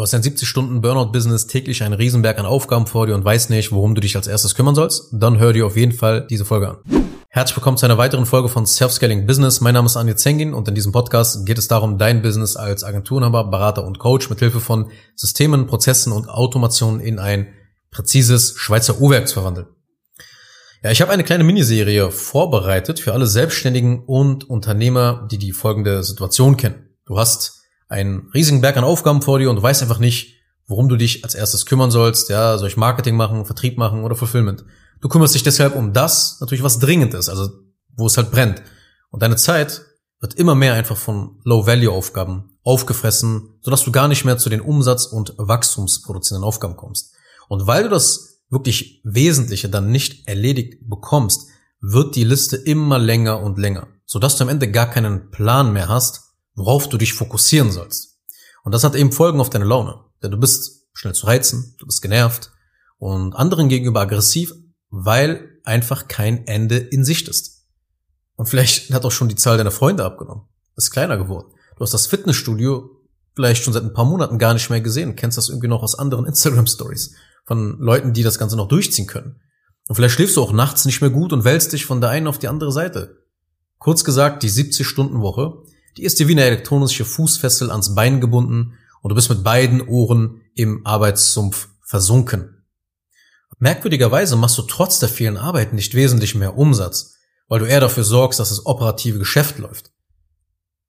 Du hast ein 70-Stunden-Burnout-Business, täglich einen Riesenberg an Aufgaben vor dir und weißt nicht, worum du dich als erstes kümmern sollst? Dann hör dir auf jeden Fall diese Folge an. Herzlich willkommen zu einer weiteren Folge von Self-Scaling Business. Mein Name ist Anja Zengin und in diesem Podcast geht es darum, dein Business als Agenturenhaber, Berater und Coach mit Hilfe von Systemen, Prozessen und Automationen in ein präzises Schweizer Uhrwerk zu verwandeln. Ja, ich habe eine kleine Miniserie vorbereitet für alle Selbstständigen und Unternehmer, die die folgende Situation kennen. Du hast einen riesigen Berg an Aufgaben vor dir und du weißt einfach nicht, worum du dich als erstes kümmern sollst. Ja, soll ich Marketing machen, Vertrieb machen oder Fulfillment? Du kümmerst dich deshalb um das, natürlich was dringend ist, also wo es halt brennt. Und deine Zeit wird immer mehr einfach von Low-Value-Aufgaben aufgefressen, sodass du gar nicht mehr zu den Umsatz- und wachstumsproduzierenden Aufgaben kommst. Und weil du das wirklich Wesentliche dann nicht erledigt bekommst, wird die Liste immer länger und länger, sodass du am Ende gar keinen Plan mehr hast, worauf du dich fokussieren sollst. Und das hat eben Folgen auf deine Laune. Denn du bist schnell zu reizen, du bist genervt und anderen gegenüber aggressiv, weil einfach kein Ende in Sicht ist. Und vielleicht hat auch schon die Zahl deiner Freunde abgenommen. Ist kleiner geworden. Du hast das Fitnessstudio vielleicht schon seit ein paar Monaten gar nicht mehr gesehen. Kennst das irgendwie noch aus anderen Instagram Stories von Leuten, die das Ganze noch durchziehen können. Und vielleicht schläfst du auch nachts nicht mehr gut und wälzt dich von der einen auf die andere Seite. Kurz gesagt, die 70-Stunden-Woche die ist dir wie eine elektronische Fußfessel ans Bein gebunden und du bist mit beiden Ohren im Arbeitssumpf versunken. Merkwürdigerweise machst du trotz der vielen Arbeit nicht wesentlich mehr Umsatz, weil du eher dafür sorgst, dass das operative Geschäft läuft.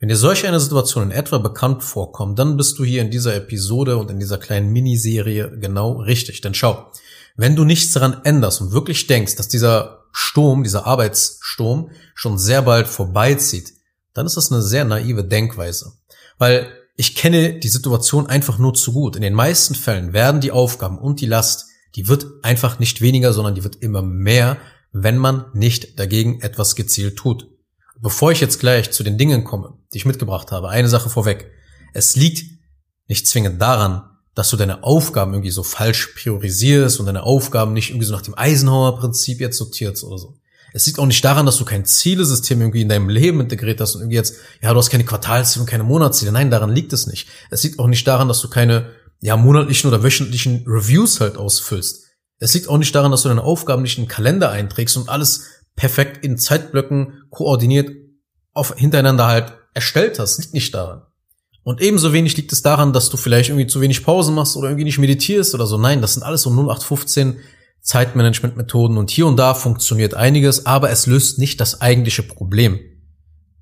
Wenn dir solch eine Situation in etwa bekannt vorkommt, dann bist du hier in dieser Episode und in dieser kleinen Miniserie genau richtig. Denn schau, wenn du nichts daran änderst und wirklich denkst, dass dieser Sturm, dieser Arbeitssturm schon sehr bald vorbeizieht, dann ist das eine sehr naive Denkweise. Weil ich kenne die Situation einfach nur zu gut. In den meisten Fällen werden die Aufgaben und die Last, die wird einfach nicht weniger, sondern die wird immer mehr, wenn man nicht dagegen etwas gezielt tut. Bevor ich jetzt gleich zu den Dingen komme, die ich mitgebracht habe, eine Sache vorweg. Es liegt nicht zwingend daran, dass du deine Aufgaben irgendwie so falsch priorisierst und deine Aufgaben nicht irgendwie so nach dem Eisenhower-Prinzip jetzt sortierst oder so. Es liegt auch nicht daran, dass du kein Zielesystem irgendwie in deinem Leben integriert hast und irgendwie jetzt, ja, du hast keine Quartalsziele und keine Monatsziele. Nein, daran liegt es nicht. Es liegt auch nicht daran, dass du keine, ja, monatlichen oder wöchentlichen Reviews halt ausfüllst. Es liegt auch nicht daran, dass du deine Aufgaben nicht in den Kalender einträgst und alles perfekt in Zeitblöcken koordiniert auf, hintereinander halt erstellt hast. Liegt nicht daran. Und ebenso wenig liegt es daran, dass du vielleicht irgendwie zu wenig Pause machst oder irgendwie nicht meditierst oder so. Nein, das sind alles so 0815 Zeitmanagement-Methoden und hier und da funktioniert einiges, aber es löst nicht das eigentliche Problem.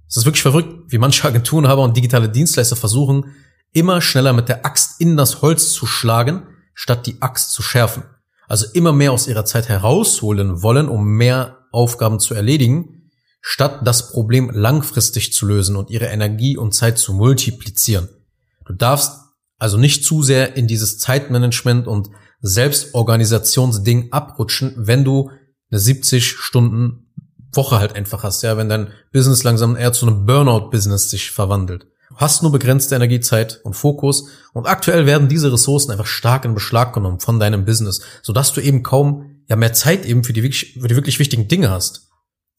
Es ist wirklich verrückt, wie manche Agenturenhaber und digitale Dienstleister versuchen, immer schneller mit der Axt in das Holz zu schlagen, statt die Axt zu schärfen. Also immer mehr aus ihrer Zeit herausholen wollen, um mehr Aufgaben zu erledigen, statt das Problem langfristig zu lösen und ihre Energie und Zeit zu multiplizieren. Du darfst also nicht zu sehr in dieses Zeitmanagement und Selbstorganisationsding abrutschen, wenn du eine 70 Stunden Woche halt einfach hast, ja, wenn dein Business langsam eher zu einem Burnout-Business sich verwandelt. Du hast nur begrenzte Energiezeit und Fokus und aktuell werden diese Ressourcen einfach stark in Beschlag genommen von deinem Business, sodass du eben kaum ja mehr Zeit eben für die, für die wirklich wichtigen Dinge hast.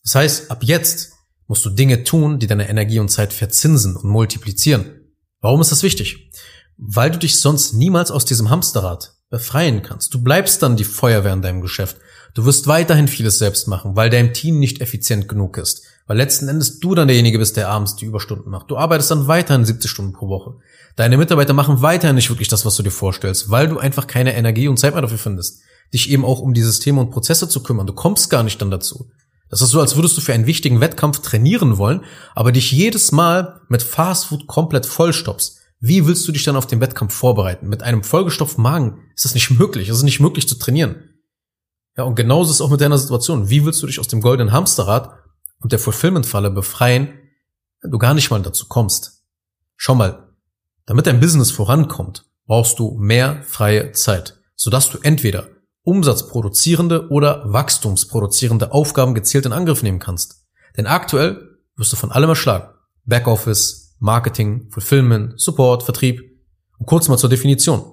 Das heißt, ab jetzt musst du Dinge tun, die deine Energie und Zeit verzinsen und multiplizieren. Warum ist das wichtig? Weil du dich sonst niemals aus diesem Hamsterrad befreien kannst. Du bleibst dann die Feuerwehr in deinem Geschäft. Du wirst weiterhin vieles selbst machen, weil dein Team nicht effizient genug ist. Weil letzten Endes du dann derjenige bist, der abends die Überstunden macht. Du arbeitest dann weiterhin 70 Stunden pro Woche. Deine Mitarbeiter machen weiterhin nicht wirklich das, was du dir vorstellst, weil du einfach keine Energie und Zeit mehr dafür findest, dich eben auch um die Systeme und Prozesse zu kümmern. Du kommst gar nicht dann dazu. Das ist so, als würdest du für einen wichtigen Wettkampf trainieren wollen, aber dich jedes Mal mit Fastfood komplett vollstoppst. Wie willst du dich dann auf den Wettkampf vorbereiten? Mit einem vollgestopften Magen ist das nicht möglich. Es ist nicht möglich zu trainieren. Ja, und genauso ist es auch mit deiner Situation. Wie willst du dich aus dem goldenen Hamsterrad und der Fulfillment-Falle befreien, wenn du gar nicht mal dazu kommst? Schau mal, damit dein Business vorankommt, brauchst du mehr freie Zeit, sodass du entweder umsatzproduzierende oder wachstumsproduzierende Aufgaben gezielt in Angriff nehmen kannst. Denn aktuell wirst du von allem erschlagen. Backoffice, Marketing, Fulfillment, Support, Vertrieb. Und kurz mal zur Definition.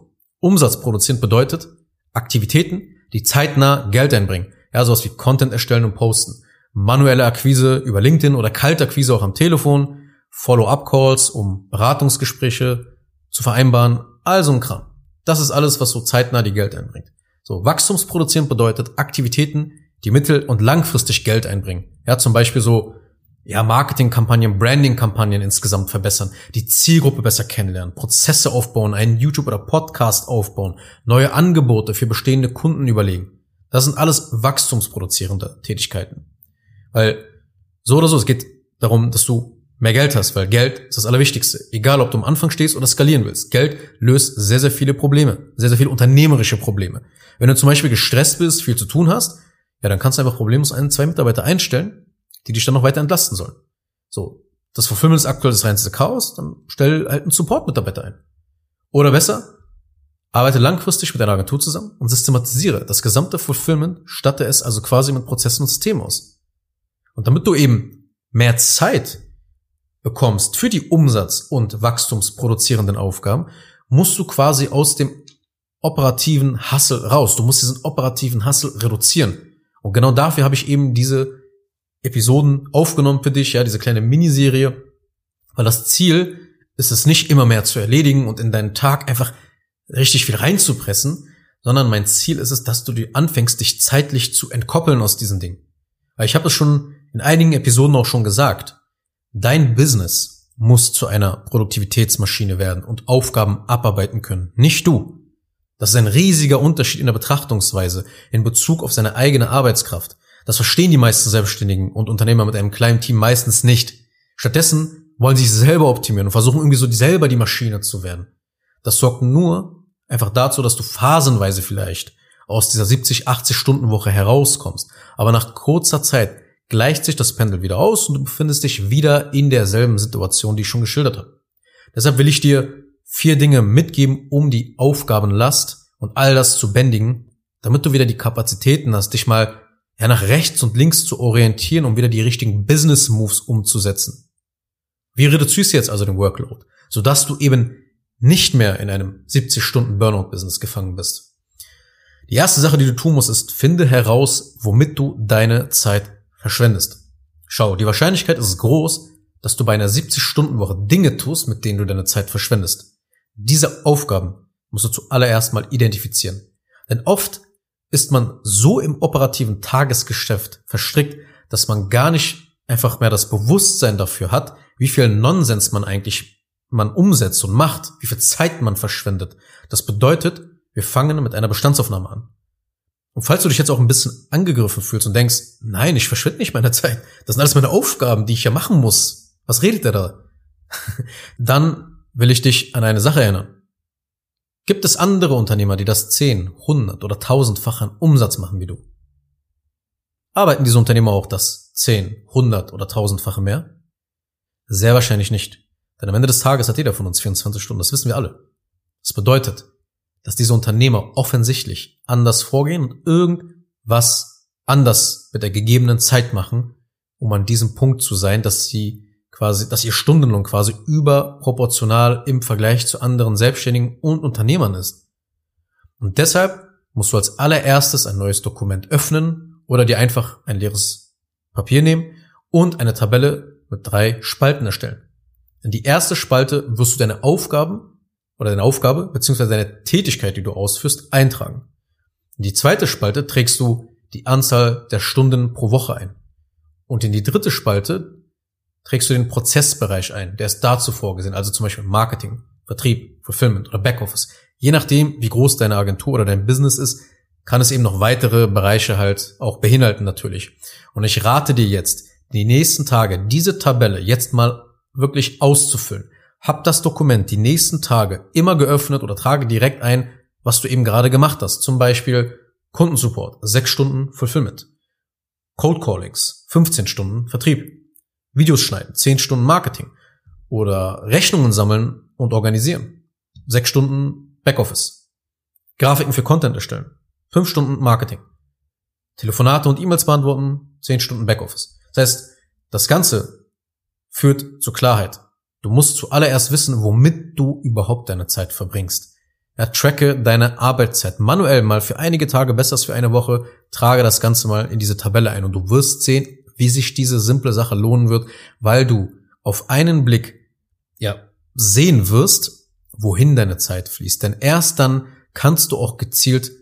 Umsatz produzieren bedeutet Aktivitäten, die zeitnah Geld einbringen. Ja, sowas wie Content erstellen und posten. Manuelle Akquise über LinkedIn oder Kaltakquise auch am Telefon. Follow-up-Calls, um Beratungsgespräche zu vereinbaren. Also ein Kram. Das ist alles, was so zeitnah die Geld einbringt. So, wachstumsproduzierend bedeutet Aktivitäten, die mittel- und langfristig Geld einbringen. Ja, zum Beispiel so, ja, Marketingkampagnen, Brandingkampagnen insgesamt verbessern, die Zielgruppe besser kennenlernen, Prozesse aufbauen, einen YouTube oder Podcast aufbauen, neue Angebote für bestehende Kunden überlegen. Das sind alles wachstumsproduzierende Tätigkeiten. Weil so oder so, es geht darum, dass du mehr Geld hast, weil Geld ist das Allerwichtigste. Egal, ob du am Anfang stehst oder skalieren willst. Geld löst sehr, sehr viele Probleme, sehr, sehr viele unternehmerische Probleme. Wenn du zum Beispiel gestresst bist, viel zu tun hast, ja, dann kannst du einfach problemlos einen, zwei Mitarbeiter einstellen, die dich dann noch weiter entlasten sollen. So, das Fulfillment ist aktuell das reinste Chaos, dann stell halt einen Support-Mitarbeiter ein. Oder besser, arbeite langfristig mit deiner Agentur zusammen und systematisiere das gesamte Fulfillment, statte es also quasi mit Prozessen und Systemen aus. Und damit du eben mehr Zeit bekommst für die Umsatz- und wachstumsproduzierenden Aufgaben, musst du quasi aus dem operativen Hustle raus. Du musst diesen operativen Hustle reduzieren. Und genau dafür habe ich eben diese Episoden aufgenommen für dich, ja, diese kleine Miniserie, weil das Ziel ist es nicht immer mehr zu erledigen und in deinen Tag einfach richtig viel reinzupressen, sondern mein Ziel ist es, dass du dir anfängst, dich zeitlich zu entkoppeln aus diesen Dingen. Weil ich habe es schon in einigen Episoden auch schon gesagt. Dein Business muss zu einer Produktivitätsmaschine werden und Aufgaben abarbeiten können. Nicht du. Das ist ein riesiger Unterschied in der Betrachtungsweise in Bezug auf seine eigene Arbeitskraft. Das verstehen die meisten Selbstständigen und Unternehmer mit einem kleinen Team meistens nicht. Stattdessen wollen sie sich selber optimieren und versuchen irgendwie so selber die Maschine zu werden. Das sorgt nur einfach dazu, dass du phasenweise vielleicht aus dieser 70, 80 Stunden Woche herauskommst. Aber nach kurzer Zeit gleicht sich das Pendel wieder aus und du befindest dich wieder in derselben Situation, die ich schon geschildert habe. Deshalb will ich dir vier Dinge mitgeben, um die Aufgabenlast und all das zu bändigen, damit du wieder die Kapazitäten hast, dich mal ja, nach rechts und links zu orientieren, um wieder die richtigen Business Moves umzusetzen. Wie reduzierst du jetzt also den Workload, sodass du eben nicht mehr in einem 70 Stunden Burnout Business gefangen bist? Die erste Sache, die du tun musst, ist, finde heraus, womit du deine Zeit verschwendest. Schau, die Wahrscheinlichkeit ist groß, dass du bei einer 70-Stunden-Woche Dinge tust, mit denen du deine Zeit verschwendest. Diese Aufgaben musst du zuallererst mal identifizieren. Denn oft ist man so im operativen Tagesgeschäft verstrickt, dass man gar nicht einfach mehr das Bewusstsein dafür hat, wie viel Nonsens man eigentlich man umsetzt und macht, wie viel Zeit man verschwendet. Das bedeutet, wir fangen mit einer Bestandsaufnahme an. Und falls du dich jetzt auch ein bisschen angegriffen fühlst und denkst, nein, ich verschwinde nicht meine Zeit, das sind alles meine Aufgaben, die ich ja machen muss. Was redet der da? Dann will ich dich an eine Sache erinnern. Gibt es andere Unternehmer, die das 10, 100 oder 1000-fach an Umsatz machen wie du? Arbeiten diese Unternehmer auch das 10, 100 oder 1000-fache mehr? Sehr wahrscheinlich nicht. Denn am Ende des Tages hat jeder von uns 24 Stunden, das wissen wir alle. Das bedeutet, dass diese Unternehmer offensichtlich anders vorgehen und irgendwas anders mit der gegebenen Zeit machen, um an diesem Punkt zu sein, dass sie quasi, dass ihr Stundenlohn quasi überproportional im Vergleich zu anderen Selbstständigen und Unternehmern ist. Und deshalb musst du als allererstes ein neues Dokument öffnen oder dir einfach ein leeres Papier nehmen und eine Tabelle mit drei Spalten erstellen. In die erste Spalte wirst du deine Aufgaben oder deine Aufgabe beziehungsweise deine Tätigkeit, die du ausführst, eintragen. In die zweite Spalte trägst du die Anzahl der Stunden pro Woche ein. Und in die dritte Spalte trägst du den Prozessbereich ein, der ist dazu vorgesehen, also zum Beispiel Marketing, Vertrieb, Fulfillment oder Backoffice. Je nachdem, wie groß deine Agentur oder dein Business ist, kann es eben noch weitere Bereiche halt auch beinhalten natürlich. Und ich rate dir jetzt, die nächsten Tage diese Tabelle jetzt mal wirklich auszufüllen. Hab das Dokument die nächsten Tage immer geöffnet oder trage direkt ein, was du eben gerade gemacht hast. Zum Beispiel Kundensupport, 6 Stunden Fulfillment. Cold Callings, 15 Stunden Vertrieb. Videos schneiden, 10 Stunden Marketing. Oder Rechnungen sammeln und organisieren. 6 Stunden Backoffice. Grafiken für Content erstellen. 5 Stunden Marketing. Telefonate und E-Mails beantworten, 10 Stunden Backoffice. Das heißt, das Ganze führt zu Klarheit. Du musst zuallererst wissen, womit du überhaupt deine Zeit verbringst. Ja, tracke deine Arbeitszeit manuell mal für einige Tage, besser als für eine Woche. Trage das Ganze mal in diese Tabelle ein und du wirst sehen, wie sich diese simple Sache lohnen wird, weil du auf einen Blick ja sehen wirst, wohin deine Zeit fließt. Denn erst dann kannst du auch gezielt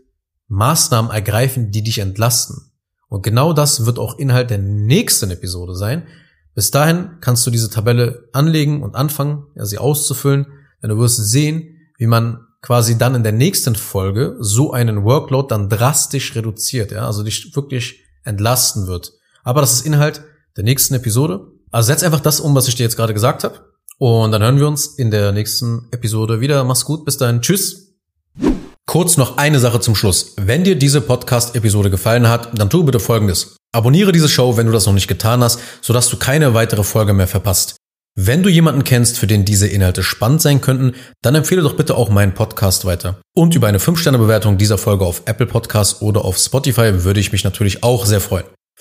Maßnahmen ergreifen, die dich entlasten. Und genau das wird auch Inhalt der nächsten Episode sein. Bis dahin kannst du diese Tabelle anlegen und anfangen, ja, sie auszufüllen, denn du wirst sehen, wie man quasi dann in der nächsten Folge so einen Workload dann drastisch reduziert, ja, also dich wirklich entlasten wird. Aber das ist Inhalt der nächsten Episode. Also setz einfach das um, was ich dir jetzt gerade gesagt habe. Und dann hören wir uns in der nächsten Episode wieder. Mach's gut, bis dahin. Tschüss. Kurz noch eine Sache zum Schluss. Wenn dir diese Podcast-Episode gefallen hat, dann tu bitte Folgendes. Abonniere diese Show, wenn du das noch nicht getan hast, sodass du keine weitere Folge mehr verpasst. Wenn du jemanden kennst, für den diese Inhalte spannend sein könnten, dann empfehle doch bitte auch meinen Podcast weiter. Und über eine 5-Sterne-Bewertung dieser Folge auf Apple Podcasts oder auf Spotify würde ich mich natürlich auch sehr freuen.